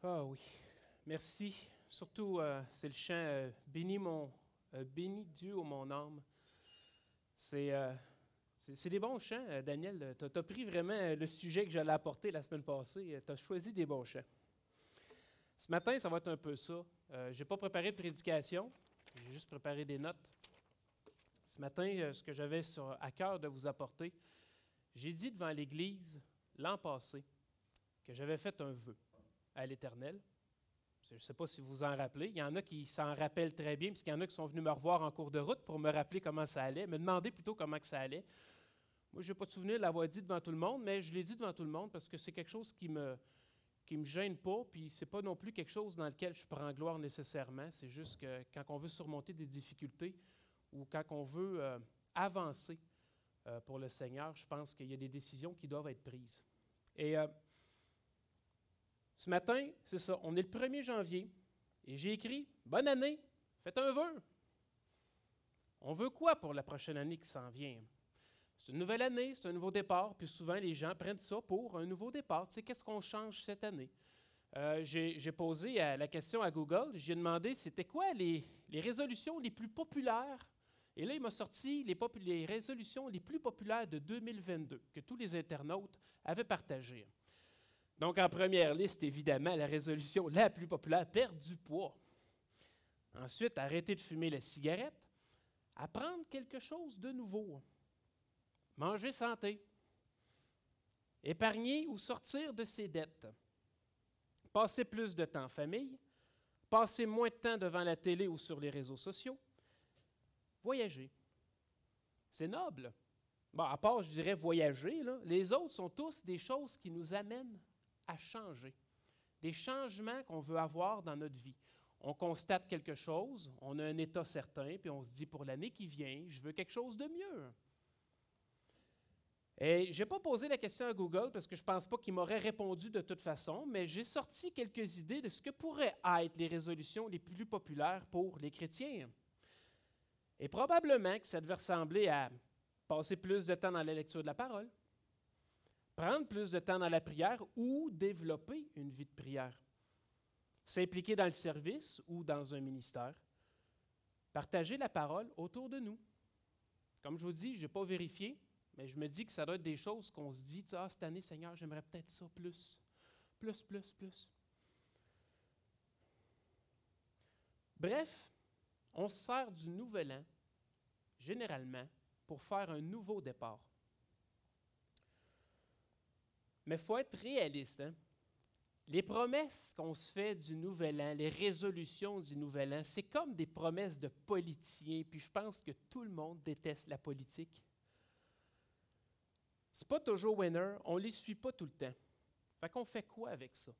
Ah oui, merci. Surtout, euh, c'est le chant euh, Bénis mon, euh, Dieu ô mon âme. C'est, euh, c'est, des bons chants, Daniel. Tu as pris vraiment le sujet que j'allais apporter la semaine passée. Tu as choisi des bons chants. Ce matin, ça va être un peu ça. Je n'ai pas préparé de prédication, j'ai juste préparé des notes. Ce matin, ce que j'avais à cœur de vous apporter, j'ai dit devant l'Église l'an passé que j'avais fait un vœu à l'Éternel. Je ne sais pas si vous vous en rappelez. Il y en a qui s'en rappellent très bien, puisqu'il y en a qui sont venus me revoir en cours de route pour me rappeler comment ça allait, me demander plutôt comment que ça allait. Moi, je n'ai pas de souvenir de l'avoir dit devant tout le monde, mais je l'ai dit devant tout le monde parce que c'est quelque chose qui me, qui me gêne pas, puis c'est pas non plus quelque chose dans lequel je prends gloire nécessairement. C'est juste que quand on veut surmonter des difficultés ou quand on veut euh, avancer euh, pour le Seigneur, je pense qu'il y a des décisions qui doivent être prises. Et euh, ce matin, c'est ça, on est le 1er janvier et j'ai écrit Bonne année, faites un vœu. On veut quoi pour la prochaine année qui s'en vient? C'est une nouvelle année, c'est un nouveau départ, puis souvent les gens prennent ça pour un nouveau départ. Tu qu'est-ce qu'on change cette année? Euh, j'ai posé la question à Google, j'ai demandé c'était quoi les, résolutions les plus populaires? Et là, il m'a sorti les résolutions les plus populaires de 2022 que tous les internautes avaient partagées. Donc, en première liste, évidemment, la résolution la plus populaire, perdre du poids. Ensuite, arrêter de fumer la cigarette. Apprendre quelque chose de nouveau. Manger santé. Épargner ou sortir de ses dettes. Passer plus de temps en famille. Passer moins de temps devant la télé ou sur les réseaux sociaux. Voyager. C'est noble. Bon, à part, je dirais, voyager, les autres sont tous des choses qui nous amènent à changer. Des changements qu'on veut avoir dans notre vie. On constate quelque chose, on a un état certain, puis on se dit pour l'année qui vient, je veux quelque chose de mieux. Et je n'ai pas posé la question à Google parce que je ne pense pas qu'il m'aurait répondu de toute façon, mais j'ai sorti quelques idées de ce que pourraient être les résolutions les plus populaires pour les chrétiens. Et probablement que ça devait ressembler à passer plus de temps dans la lecture de la parole, prendre plus de temps dans la prière ou développer une vie de prière, s'impliquer dans le service ou dans un ministère, partager la parole autour de nous. Comme je vous dis, je n'ai pas vérifié, mais je me dis que ça doit être des choses qu'on se dit, ah, cette année, Seigneur, j'aimerais peut-être ça plus, plus, plus, plus. Bref, on se sert du nouvel an, généralement, pour faire un nouveau départ. Mais il faut être réaliste. hein. Les promesses qu'on se fait du nouvel an, les résolutions du nouvel an, c'est comme des promesses de politiciens, puis je pense que tout le monde déteste la politique. C'est pas toujours winner, on ne les suit pas tout le temps. Fait qu'on fait quoi avec ça?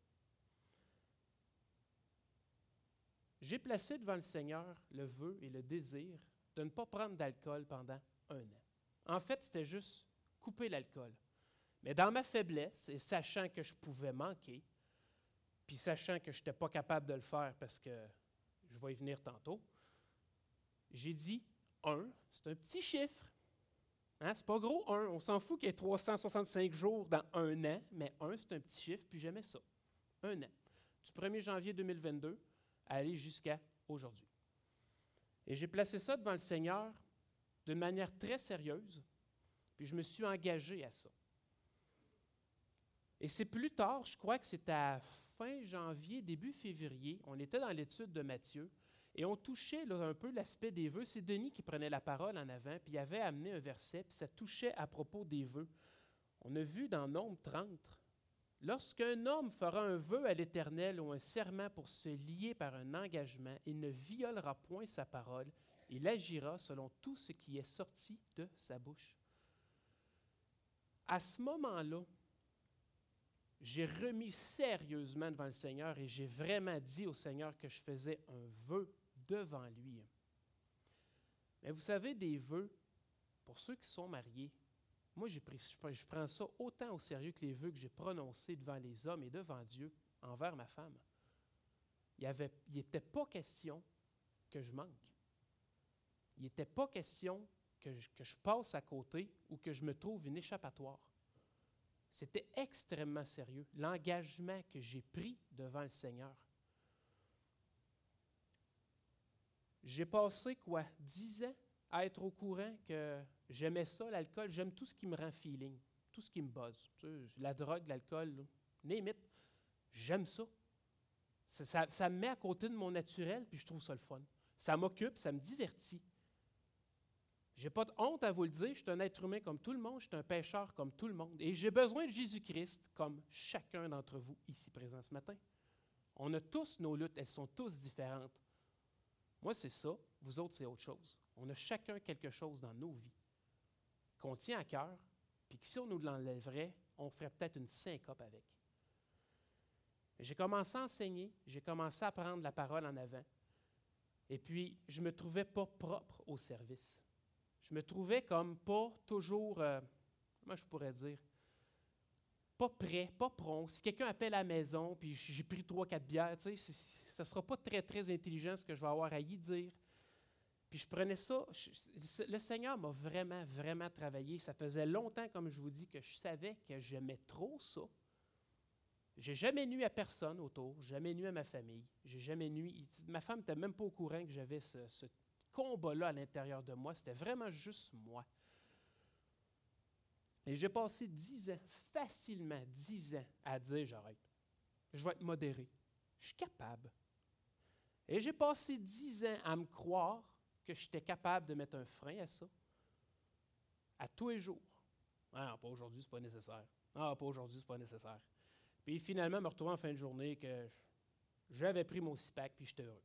J'ai placé devant le Seigneur le vœu et le désir de ne pas prendre d'alcool pendant un an. En fait, c'était juste couper l'alcool. Mais dans ma faiblesse, et sachant que je pouvais manquer, puis sachant que je n'étais pas capable de le faire parce que je vais y venir tantôt, j'ai dit un, c'est un petit chiffre. Hein, c'est pas gros, un. On s'en fout qu'il y ait 365 jours dans un an, mais un, c'est un petit chiffre, puis j'aimais ça. Un an. Du 1er janvier 2022 à aller jusqu'à aujourd'hui. Et j'ai placé ça devant le Seigneur d'une manière très sérieuse, puis je me suis engagé à ça. Et c'est plus tard, je crois que c'était à fin janvier, début février, on était dans l'étude de Matthieu, et on touchait un peu l'aspect des vœux. C'est Denis qui prenait la parole en avant, puis il avait amené un verset, puis ça touchait à propos des vœux. On a vu dans Nombre 30, lorsqu'un homme fera un vœu à l'Éternel ou un serment pour se lier par un engagement, il ne violera point sa parole, il agira selon tout ce qui est sorti de sa bouche. À ce moment-là, j'ai remis sérieusement devant le Seigneur et j'ai vraiment dit au Seigneur que je faisais un vœu devant lui. Mais vous savez, des vœux, pour ceux qui sont mariés, moi, pris, je prends- ça autant au sérieux que les vœux que j'ai prononcés devant les hommes et devant Dieu envers ma femme. Il n'était pas question que je manque. Il n'était pas question que je passe à côté ou que je me trouve une échappatoire. C'était extrêmement sérieux, l'engagement que j'ai pris devant le Seigneur. J'ai passé quoi, dix ans à être au courant que j'aimais ça, l'alcool, j'aime tout ce qui me rend feeling, tout ce qui me buzz. la drogue, l'alcool, limite, j'aime. Ça, ça. me met à côté de mon naturel, puis je trouve ça le fun. Ça m'occupe, ça me divertit. J'ai pas de honte à vous le dire, je suis un être humain comme tout le monde, je suis un pécheur comme tout le monde. Et j'ai besoin de Jésus-Christ comme chacun d'entre vous ici présent ce matin. On a tous nos luttes, elles sont tous différentes. Moi, c'est ça, vous autres, c'est autre chose. On a chacun quelque chose dans nos vies qu'on tient à cœur, puis que si on nous l'enlèverait, on ferait peut-être une syncope avec. J'ai commencé à enseigner, j'ai commencé à prendre la parole en avant. Et puis, je ne me trouvais pas propre au service je me trouvais comme pas toujours, euh, comment je pourrais dire, pas prêt, pas prompt. Si quelqu'un appelle à la maison, puis j'ai pris trois, quatre bières, tu sais, ça ne sera pas très, très intelligent ce que je vais avoir à y dire. Puis je prenais ça, le Seigneur m'a vraiment, vraiment travaillé. Ça faisait longtemps, comme je vous dis, que je savais que j'aimais trop ça. J'ai jamais nu à personne autour, jamais nu à ma famille, j'ai jamais nu. Ma femme n'était même pas au courant que j'avais ce combat-là à l'intérieur de moi. C'était vraiment juste moi. Et j'ai passé dix ans, facilement dix ans, à dire j'arrête. Je vais être modéré. Je suis capable. Et j'ai passé dix ans à me croire que j'étais capable de mettre un frein à ça. À tous les jours. Ah, pas aujourd'hui, c'est pas nécessaire. Ah, pas aujourd'hui, c'est pas nécessaire. Puis finalement, me retrouver en fin de journée que j'avais pris mon six-pack puis j'étais heureux.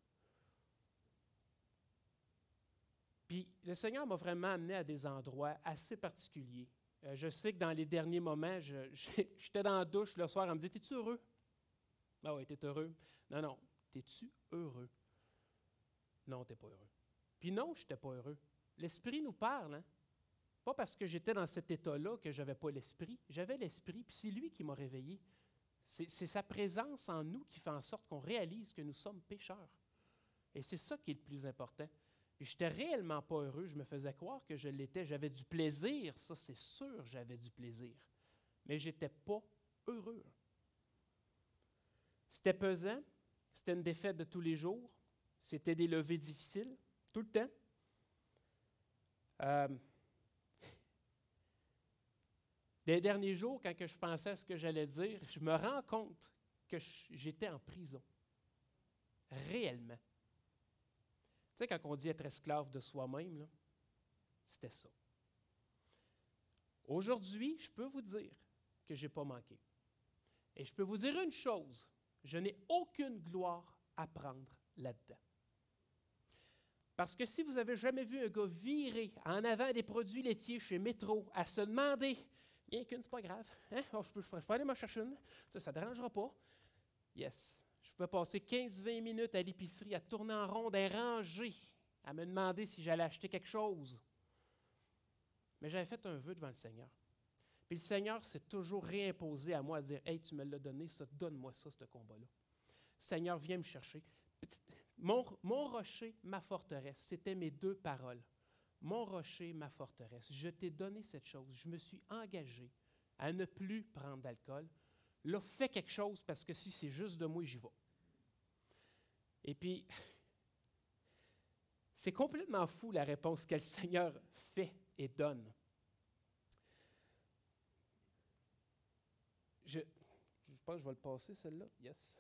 Puis le Seigneur m'a vraiment amené à des endroits assez particuliers. Euh, je sais que dans les derniers moments, j'étais dans la douche le soir, on me dit T'es-tu heureux? Ah oui, t'es heureux. Non, non, t'es-tu heureux? Non, t'es pas heureux. Puis non, je n'étais pas heureux. L'Esprit nous parle, hein? Pas parce que j'étais dans cet état-là que je n'avais pas l'Esprit. J'avais l'Esprit, puis c'est lui qui m'a réveillé. C'est sa présence en nous qui fait en sorte qu'on réalise que nous sommes pécheurs. Et c'est ça qui est le plus important. Je n'étais réellement pas heureux. Je me faisais croire que je l'étais. J'avais du plaisir, ça c'est sûr, j'avais du plaisir. Mais je n'étais pas heureux. C'était pesant, c'était une défaite de tous les jours, c'était des levées difficiles, tout le temps. Euh, des derniers jours, quand je pensais à ce que j'allais dire, je me rends compte que j'étais en prison, réellement. Tu sais, quand on dit être esclave de soi-même, c'était ça. Aujourd'hui, je peux vous dire que je n'ai pas manqué. Et je peux vous dire une chose, je n'ai aucune gloire à prendre là-dedans. Parce que si vous avez jamais vu un gars virer en avant des produits laitiers chez Métro à se demander, bien qu'une, c'est pas grave, hein? Oh, je, peux, je, peux, aller m'en chercher une, ça ne dérangera pas. Yes, je pouvais passer 15-20 minutes à l'épicerie à tourner en rond, à ranger, à me demander si j'allais acheter quelque chose. Mais j'avais fait un vœu devant le Seigneur. Puis le Seigneur s'est toujours réimposé à moi à dire Hey, tu me l'as donné, ça, donne-moi ça, ce combat-là. Seigneur, viens me chercher. Mon, mon rocher, ma forteresse, c'était mes deux paroles. Mon rocher, ma forteresse. Je t'ai donné cette chose. Je me suis engagé à ne plus prendre d'alcool, Là, fais quelque chose parce que si c'est juste de moi, j'y vais. Et puis, c'est complètement fou la réponse que le Seigneur fait et donne. Je, je pense que je vais le passer, celle-là. Yes.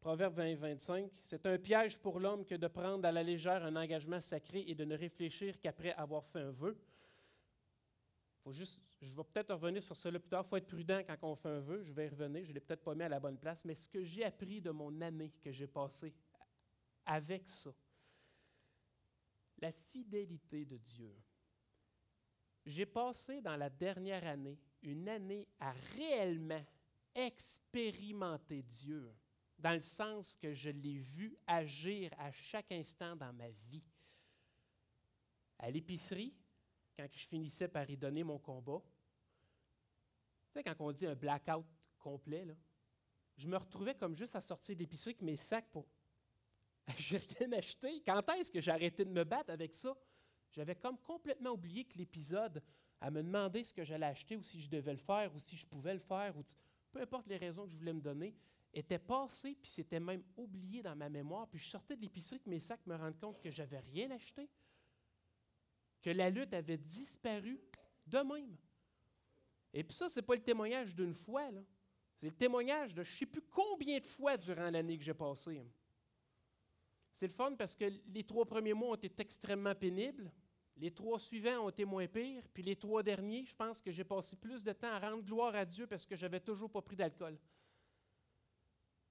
Proverbe 20, 25. C'est un piège pour l'homme que de prendre à la légère un engagement sacré et de ne réfléchir qu'après avoir fait un vœu faut juste, je vais peut-être revenir sur cela plus tard. Il faut être prudent quand on fait un vœu. Je vais y revenir. Je ne l'ai peut-être pas mis à la bonne place. Mais ce que j'ai appris de mon année que j'ai passée avec ça, la fidélité de Dieu. J'ai passé dans la dernière année une année à réellement expérimenter Dieu, dans le sens que je l'ai vu agir à chaque instant dans ma vie. À l'épicerie, quand je finissais par y donner mon combat, tu sais, quand on dit un blackout complet, là, je me retrouvais comme juste à sortir d'épicerie avec mes sacs pour. J'ai rien acheté. Quand est-ce que j'ai arrêté de me battre avec ça? J'avais comme complètement oublié que l'épisode à me demander ce que j'allais acheter ou si je devais le faire ou si je pouvais le faire, ou peu importe les raisons que je voulais me donner, était passé puis c'était même oublié dans ma mémoire. Puis je sortais de l'épicerie avec mes sacs me rendre compte que j'avais rien acheté, que la lutte avait disparu de même. Et puis ça, ce n'est pas le témoignage d'une fois, là. C'est le témoignage de je ne sais plus combien de fois durant l'année que j'ai passé. C'est le fun parce que les trois premiers mois ont été extrêmement pénibles. Les trois suivants ont été moins pires. Puis les trois derniers, je pense que j'ai passé plus de temps à rendre gloire à Dieu parce que j'avais toujours pas pris d'alcool.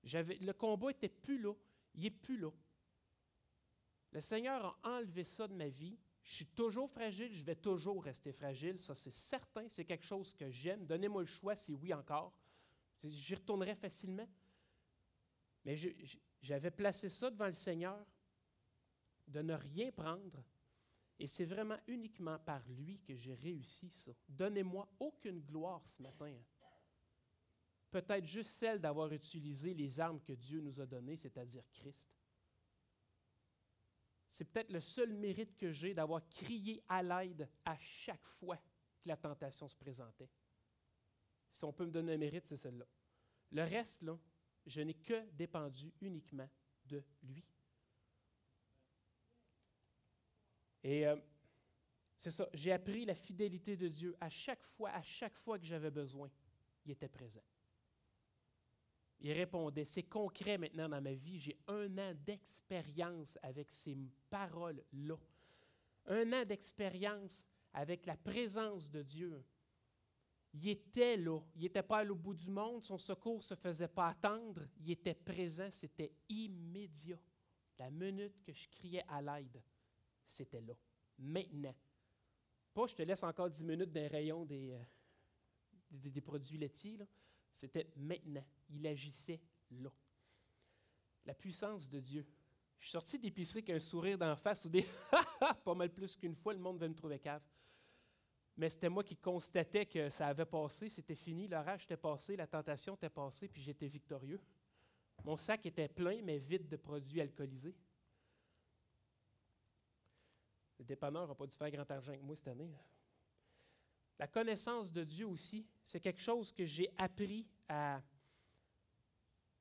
le combat n'était plus là. Il n'est plus là. Le Seigneur a enlevé ça de ma vie. Je suis toujours fragile, je vais toujours rester fragile. Ça, c'est certain. C'est quelque chose que j'aime. Donnez-moi le choix si oui encore. J'y retournerai facilement. Mais j'avais placé ça devant le Seigneur, de ne rien prendre. Et c'est vraiment uniquement par lui que j'ai réussi ça. Donnez-moi aucune gloire ce matin. Peut-être juste celle d'avoir utilisé les armes que Dieu nous a données, c'est-à-dire Christ. C'est peut-être le seul mérite que j'ai d'avoir crié à l'aide à chaque fois que la tentation se présentait. Si on peut me donner un mérite, c'est celle-là. Le reste, je n'ai que dépendu uniquement de lui. Et euh, c'est ça, j'ai appris la fidélité de Dieu à chaque fois, à chaque fois que j'avais besoin, il était présent. Il répondait. C'est concret maintenant dans ma vie. J'ai un an d'expérience avec ces paroles-là. Un an d'expérience avec la présence de Dieu. Il était là. Il n'était pas au bout du monde. Son secours ne se faisait pas attendre. Il était présent. C'était immédiat. La minute que je criais à l'aide, c'était là. Maintenant. Pas je te laisse encore dix minutes d'un rayon des, euh, des, produits laitiers. C'était maintenant. Il agissait là. La puissance de Dieu. Je suis sorti d'épicerie avec un sourire d'en face ou des pas mal plus qu'une fois, le monde va me trouver cave mais c'était moi qui constatais que ça avait passé, c'était fini, l'orage était passé, la tentation était passée, puis j'étais victorieux. Mon sac était plein, mais vide de produits alcoolisés. Le dépanneur n'a pas dû faire grand argent avec moi cette année. La connaissance de Dieu aussi, c'est quelque chose que j'ai appris à,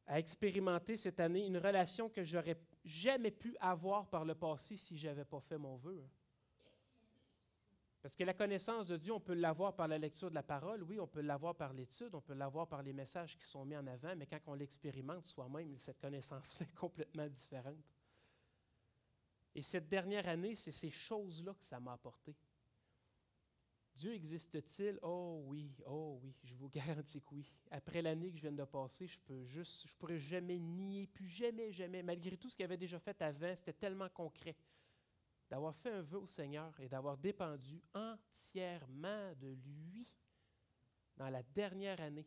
expérimenter cette année, une relation que j'aurais jamais pu avoir par le passé si je n'avais pas fait mon vœu. Parce que la connaissance de Dieu, on peut l'avoir par la lecture de la parole, oui, on peut l'avoir par l'étude, on peut l'avoir par les messages qui sont mis en avant, mais quand on l'expérimente soi-même, cette connaissance-là est complètement différente. Et cette dernière année, c'est ces choses-là que ça m'a apporté. Dieu existe-t-il? Oh oui, oh oui, je vous garantis que oui. Après l'année que je viens de passer, je peux juste, je pourrais jamais nier, plus jamais, jamais, malgré tout ce qu'il avait déjà fait avant, c'était tellement concret d'avoir fait un vœu au Seigneur et d'avoir dépendu entièrement de lui dans la dernière année.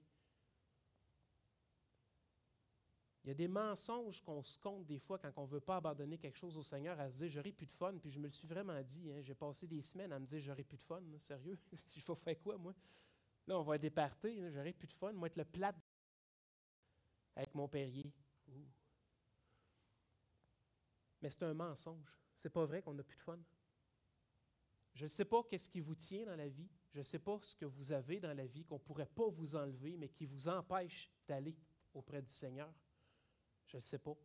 Il y a des mensonges qu'on se compte des fois quand on ne veut pas abandonner quelque chose au Seigneur à se dire j'aurai plus de fun. Puis je me le suis vraiment dit. Hein, j'ai passé des semaines à me dire j'aurai plus de fun. Sérieux? Il faut faire quoi, moi? Là, on va être éparté. J'aurai plus de fun. Moi, être le plat avec mon Perrier. Mais c'est un mensonge. C'est pas vrai qu'on n'a plus de fun. Je ne sais pas qu'est-ce qui vous tient dans la vie. Je ne sais pas ce que vous avez dans la vie qu'on ne pourrait pas vous enlever, mais qui vous empêche d'aller auprès du Seigneur. Je ne sais pas.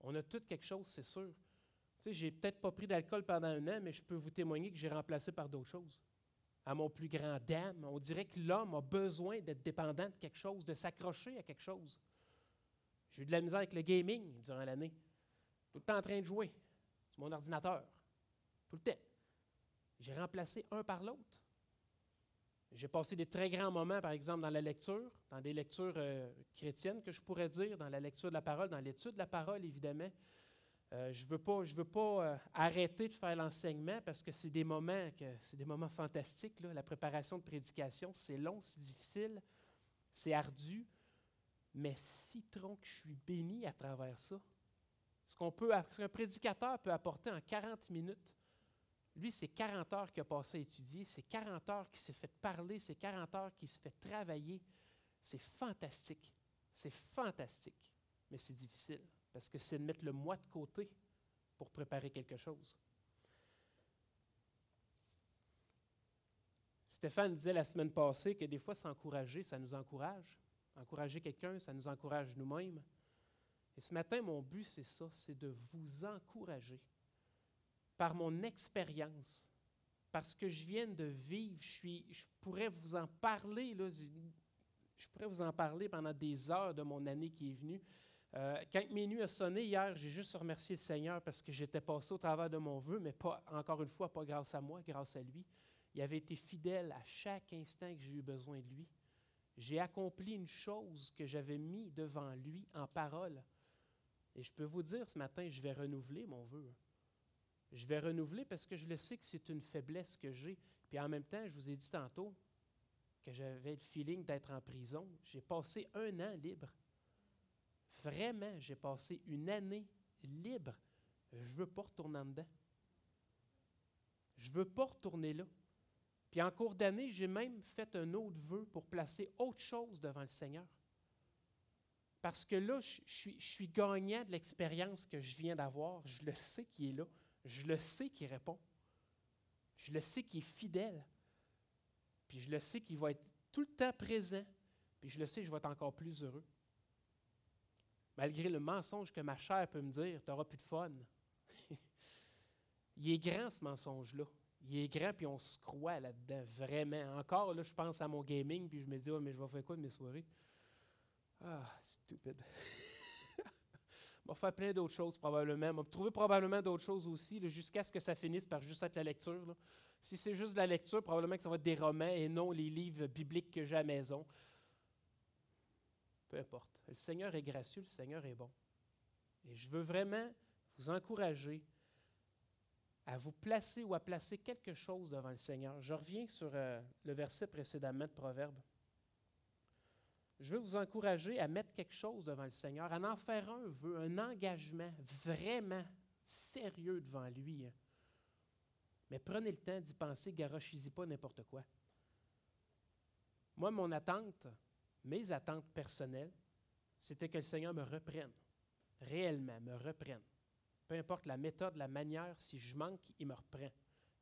On a tout quelque chose, c'est sûr. Tu sais, j'ai peut-être pas pris d'alcool pendant un an, mais je peux vous témoigner que j'ai remplacé par d'autres choses. À mon plus grand dame, on dirait que l'homme a besoin d'être dépendant de quelque chose, de s'accrocher à quelque chose. J'ai eu de la misère avec le gaming durant l'année. Tout le temps en train de jouer mon ordinateur, tout le temps. J'ai remplacé un par l'autre. J'ai passé des très grands moments, par exemple, dans la lecture, dans des lectures euh, chrétiennes que je pourrais dire, dans la lecture de la parole, dans l'étude de la parole, évidemment. Euh, je ne veux pas, je veux pas euh, arrêter de faire l'enseignement parce que c'est des moments que c'est des moments fantastiques. La préparation de prédication, c'est long, c'est difficile, c'est ardu, mais citron que je suis béni à travers ça. Ce qu'on peut, qu'un prédicateur peut apporter en 40 minutes, lui, c'est 40 heures qu'il a passé à étudier, c'est 40 heures qu'il s'est fait parler, c'est 40 heures qu'il s'est fait travailler. C'est fantastique. C'est fantastique. Mais c'est difficile parce que c'est de mettre le moi de côté pour préparer quelque chose. Stéphane disait la semaine passée que des fois, s'encourager, ça nous encourage. Encourager quelqu'un, ça nous encourage nous-mêmes. Et ce matin, mon but, c'est ça, c'est de vous encourager par mon expérience, parce que je viens de vivre, je, suis, je pourrais vous en parler, là, je pourrais vous en parler pendant des heures de mon année qui est venue. Euh, quand minuit a sonné hier, j'ai juste remercié le Seigneur parce que j'étais passé au travers de mon vœu, mais pas encore une fois, pas grâce à moi, grâce à lui. Il avait été fidèle à chaque instant que j'ai eu besoin de lui. J'ai accompli une chose que j'avais mis devant lui en parole. Et je peux vous dire ce matin, je vais renouveler mon vœu. Je vais renouveler parce que je le sais que c'est une faiblesse que j'ai. Puis en même temps, je vous ai dit tantôt que j'avais le feeling d'être en prison. J'ai passé un an libre. Vraiment, j'ai passé une année libre. Je ne veux pas retourner en dedans. Je ne veux pas retourner là. Puis en cours d'année, j'ai même fait un autre vœu pour placer autre chose devant le Seigneur. Parce que là, je, suis, je suis gagnant de l'expérience que je viens d'avoir. Je le sais qui est là. Je le sais qu'il répond. Je le sais qu'il est fidèle. Puis je le sais qu'il va être tout le temps présent. Puis je le sais je vais être encore plus heureux. Malgré le mensonge que ma chair peut me dire, tu n'auras plus de fun. Il est grand ce mensonge-là. Il est grand, puis on se croit là-dedans, vraiment. Encore, là, je pense à mon gaming, puis je me dis, oh, mais je vais faire quoi de mes soirées? Ah, stupide. Va faire plein d'autres choses probablement. On va trouver probablement d'autres choses aussi, jusqu'à ce que ça finisse par juste être la lecture. Si c'est juste de la lecture, probablement que ça va être des romans et non les livres bibliques que j'ai à la maison. Peu importe. Le Seigneur est gracieux, le Seigneur est bon. Et je veux vraiment vous encourager à vous placer ou à placer quelque chose devant le Seigneur. Je reviens sur euh, le verset précédemment de Proverbe. Je veux vous encourager à mettre quelque chose devant le Seigneur, à en faire un vœu, un engagement vraiment sérieux devant lui. Hein. Mais prenez le temps d'y penser, garochisez pas n'importe quoi. Moi, mon attente, mes attentes personnelles, c'était que le Seigneur me reprenne, réellement me reprenne peu importe la méthode, la manière, si je manque, il me reprend.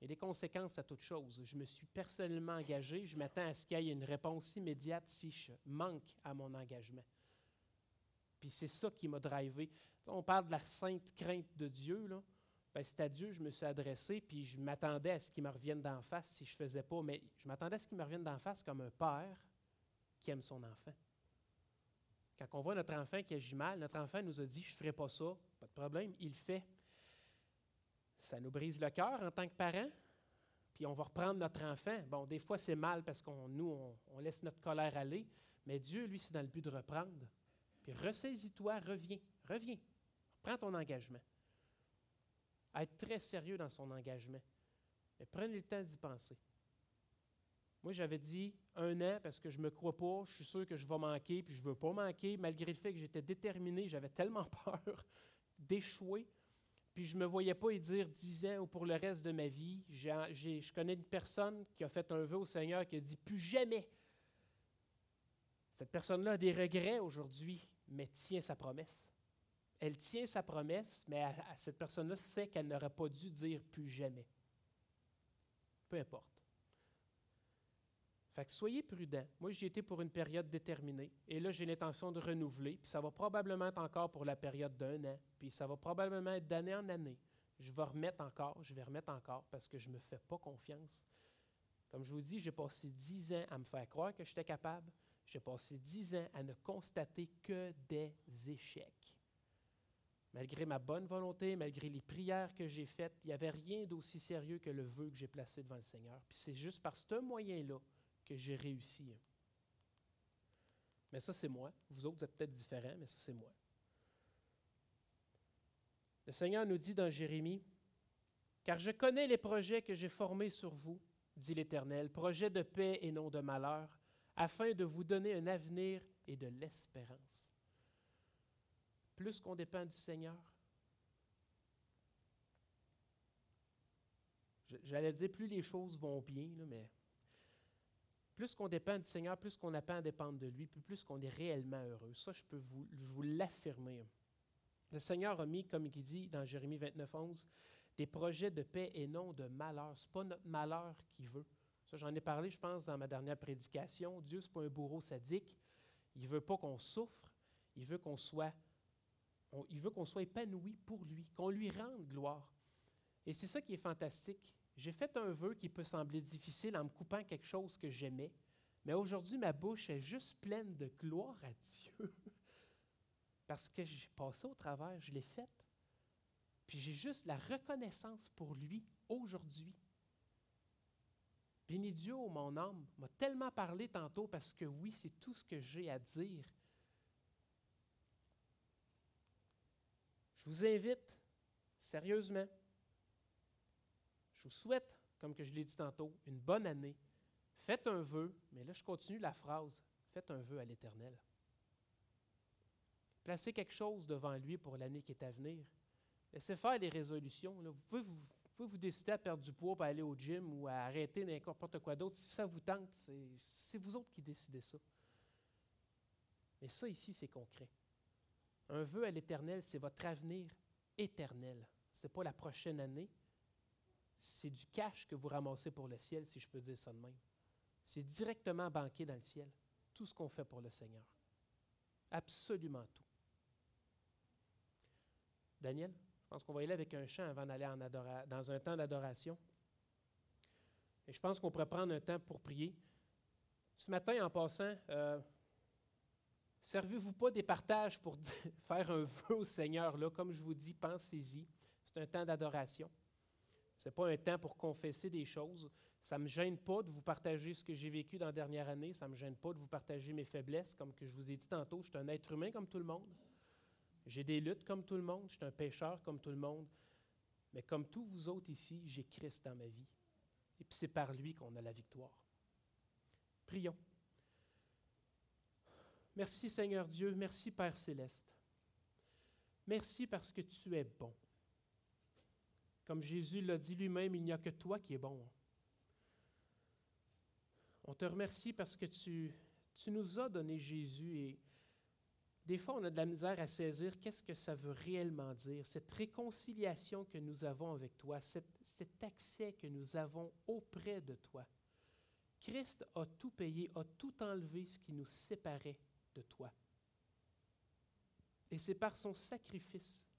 Il y a des conséquences à toute chose. Je me suis personnellement engagé, je m'attends à ce qu'il y ait une réponse immédiate si je manque à mon engagement. Puis c'est ça qui m'a drivé. on parle de la sainte crainte de Dieu, là. Ben, c'est à Dieu que je me suis adressé, puis je m'attendais à ce qu'il me revienne d'en face si je ne faisais pas. Mais je m'attendais à ce qu'il me revienne d'en face comme un père qui aime son enfant. Quand on voit notre enfant qui agit mal, notre enfant nous a dit Je ne ferai pas ça, pas de problème, il fait. Ça nous brise le cœur en tant que parents, puis on va reprendre notre enfant. Bon, des fois c'est mal parce qu'on nous, on, laisse notre colère aller, mais Dieu, lui, c'est dans le but de reprendre. Puis ressaisis-toi, reviens, reviens, prends ton engagement. Être très sérieux dans son engagement. Mais prenez le temps d'y penser. Moi, j'avais dit un an parce que je ne me crois pas, je suis sûr que je vais manquer, puis je ne veux pas manquer, malgré le fait que j'étais déterminé, j'avais tellement peur d'échouer, puis je ne me voyais pas y dire dix ans ou pour le reste de ma vie. je connais une personne qui a fait un vœu au Seigneur qui a dit plus jamais. Cette personne-là a des regrets aujourd'hui, mais tient sa promesse. Elle tient sa promesse, mais cette personne-là sait qu'elle n'aurait pas dû dire plus jamais. Peu importe soyez prudents. Moi, j'y étais pour une période déterminée. Et là, j'ai l'intention de renouveler. Puis ça va probablement être encore pour la période d'un an. Puis ça va probablement être d'année en année. Je vais remettre encore, je vais remettre encore parce que je ne me fais pas confiance. Comme je vous dis, j'ai passé dix ans à me faire croire que j'étais capable. J'ai passé dix ans à ne constater que des échecs. Malgré ma bonne volonté, malgré les prières que j'ai faites, il n'y avait rien d'aussi sérieux que le vœu que j'ai placé devant le Seigneur. Puis c'est juste par ce moyen-là que j'ai réussi. Mais ça, c'est moi. Vous autres, vous êtes peut-être différents, mais ça, c'est moi. Le Seigneur nous dit dans Jérémie, Car je connais les projets que j'ai formés sur vous, dit l'Éternel, projets de paix et non de malheur, afin de vous donner un avenir et de l'espérance. Plus qu'on dépend du Seigneur, j'allais dire plus les choses vont bien, mais plus qu'on dépend du Seigneur, plus qu'on apprend à dépendre de lui, plus qu'on est réellement heureux. Ça, je peux vous, vous l'affirmer. Le Seigneur a mis, comme il dit dans Jérémie 29, 11, des projets de paix et non de malheur. Ce n'est pas notre malheur qu'il veut, Ça, j'en ai parlé, je pense, dans ma dernière prédication. Dieu, ce n'est pas un bourreau sadique. Il ne veut pas qu'on souffre. Il veut qu'on soit, il veut qu'on soit épanoui pour lui, qu'on lui rende gloire. Et c'est ça qui est fantastique. J'ai fait un vœu qui peut sembler difficile en me coupant quelque chose que j'aimais, mais aujourd'hui, ma bouche est juste pleine de gloire à Dieu. Parce que j'ai passé au travers, je l'ai fait. Puis j'ai juste la reconnaissance pour lui aujourd'hui. Béni Dieu, mon âme, m'a tellement parlé tantôt parce que oui, c'est tout ce que j'ai à dire. Je vous invite, sérieusement, je vous souhaite, comme que je l'ai dit tantôt, une bonne année. Faites un vœu, mais là je continue la phrase, faites un vœu à l'Éternel. Placez quelque chose devant lui pour l'année qui est à venir. Laissez faire les résolutions. Vous, pouvez vous, vous, décider à perdre du poids pour aller au gym ou à arrêter n'importe quoi d'autre. Si ça vous tente, c'est vous autres qui décidez ça. Mais ça ici, c'est concret. Un vœu à l'Éternel, c'est votre avenir éternel. Ce n'est pas la prochaine année. C'est du cash que vous ramassez pour le ciel, si je peux dire ça de même. C'est directement banqué dans le ciel, tout ce qu'on fait pour le Seigneur. Absolument tout. Daniel, je pense qu'on va y aller avec un chant avant d'aller dans un temps d'adoration. Et je pense qu'on pourrait prendre un temps pour prier. Ce matin, en passant, euh, servez-vous pas des partages pour faire un vœu au Seigneur. Là, comme je vous dis, pensez-y. C'est un temps d'adoration. Ce n'est pas un temps pour confesser des choses. Ça ne me gêne pas de vous partager ce que j'ai vécu dans la dernière année. Ça ne me gêne pas de vous partager mes faiblesses. Comme que je vous ai dit tantôt, je suis un être humain comme tout le monde. J'ai des luttes comme tout le monde. Je suis un pécheur comme tout le monde. Mais comme tous vous autres ici, j'ai Christ dans ma vie. Et puis c'est par lui qu'on a la victoire. Prions. Merci Seigneur Dieu. Merci Père céleste. Merci parce que tu es bon. Comme Jésus l'a dit lui-même, il n'y a que toi qui es bon. On te remercie parce que tu, nous as donné Jésus et des fois on a de la misère à saisir qu'est-ce que ça veut réellement dire, cette réconciliation que nous avons avec toi, cet accès que nous avons auprès de toi. Christ a tout payé, a tout enlevé ce qui nous séparait de toi. Et c'est par son sacrifice,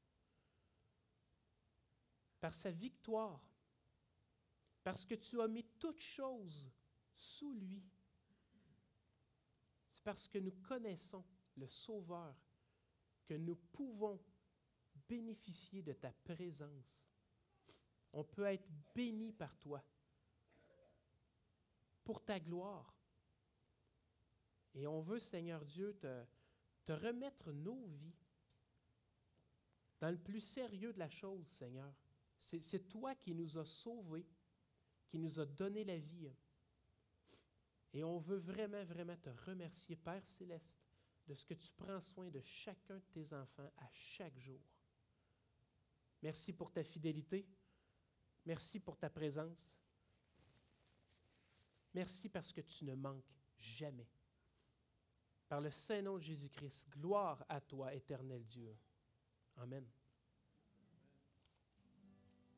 par sa victoire, parce que tu as mis toutes choses sous lui. C'est parce que nous connaissons le Sauveur que nous pouvons bénéficier de ta présence. On peut être béni par toi pour ta gloire. Et on veut, Seigneur Dieu, te, te remettre nos vies dans le plus sérieux de la chose, Seigneur. C'est toi qui nous as sauvés, qui nous a donné la vie. Et on veut vraiment, vraiment te remercier, Père céleste, de ce que tu prends soin de chacun de tes enfants à chaque jour. Merci pour ta fidélité. Merci pour ta présence. Merci parce que tu ne manques jamais. Par le Saint-Nom de Jésus-Christ, gloire à toi, éternel Dieu. Amen.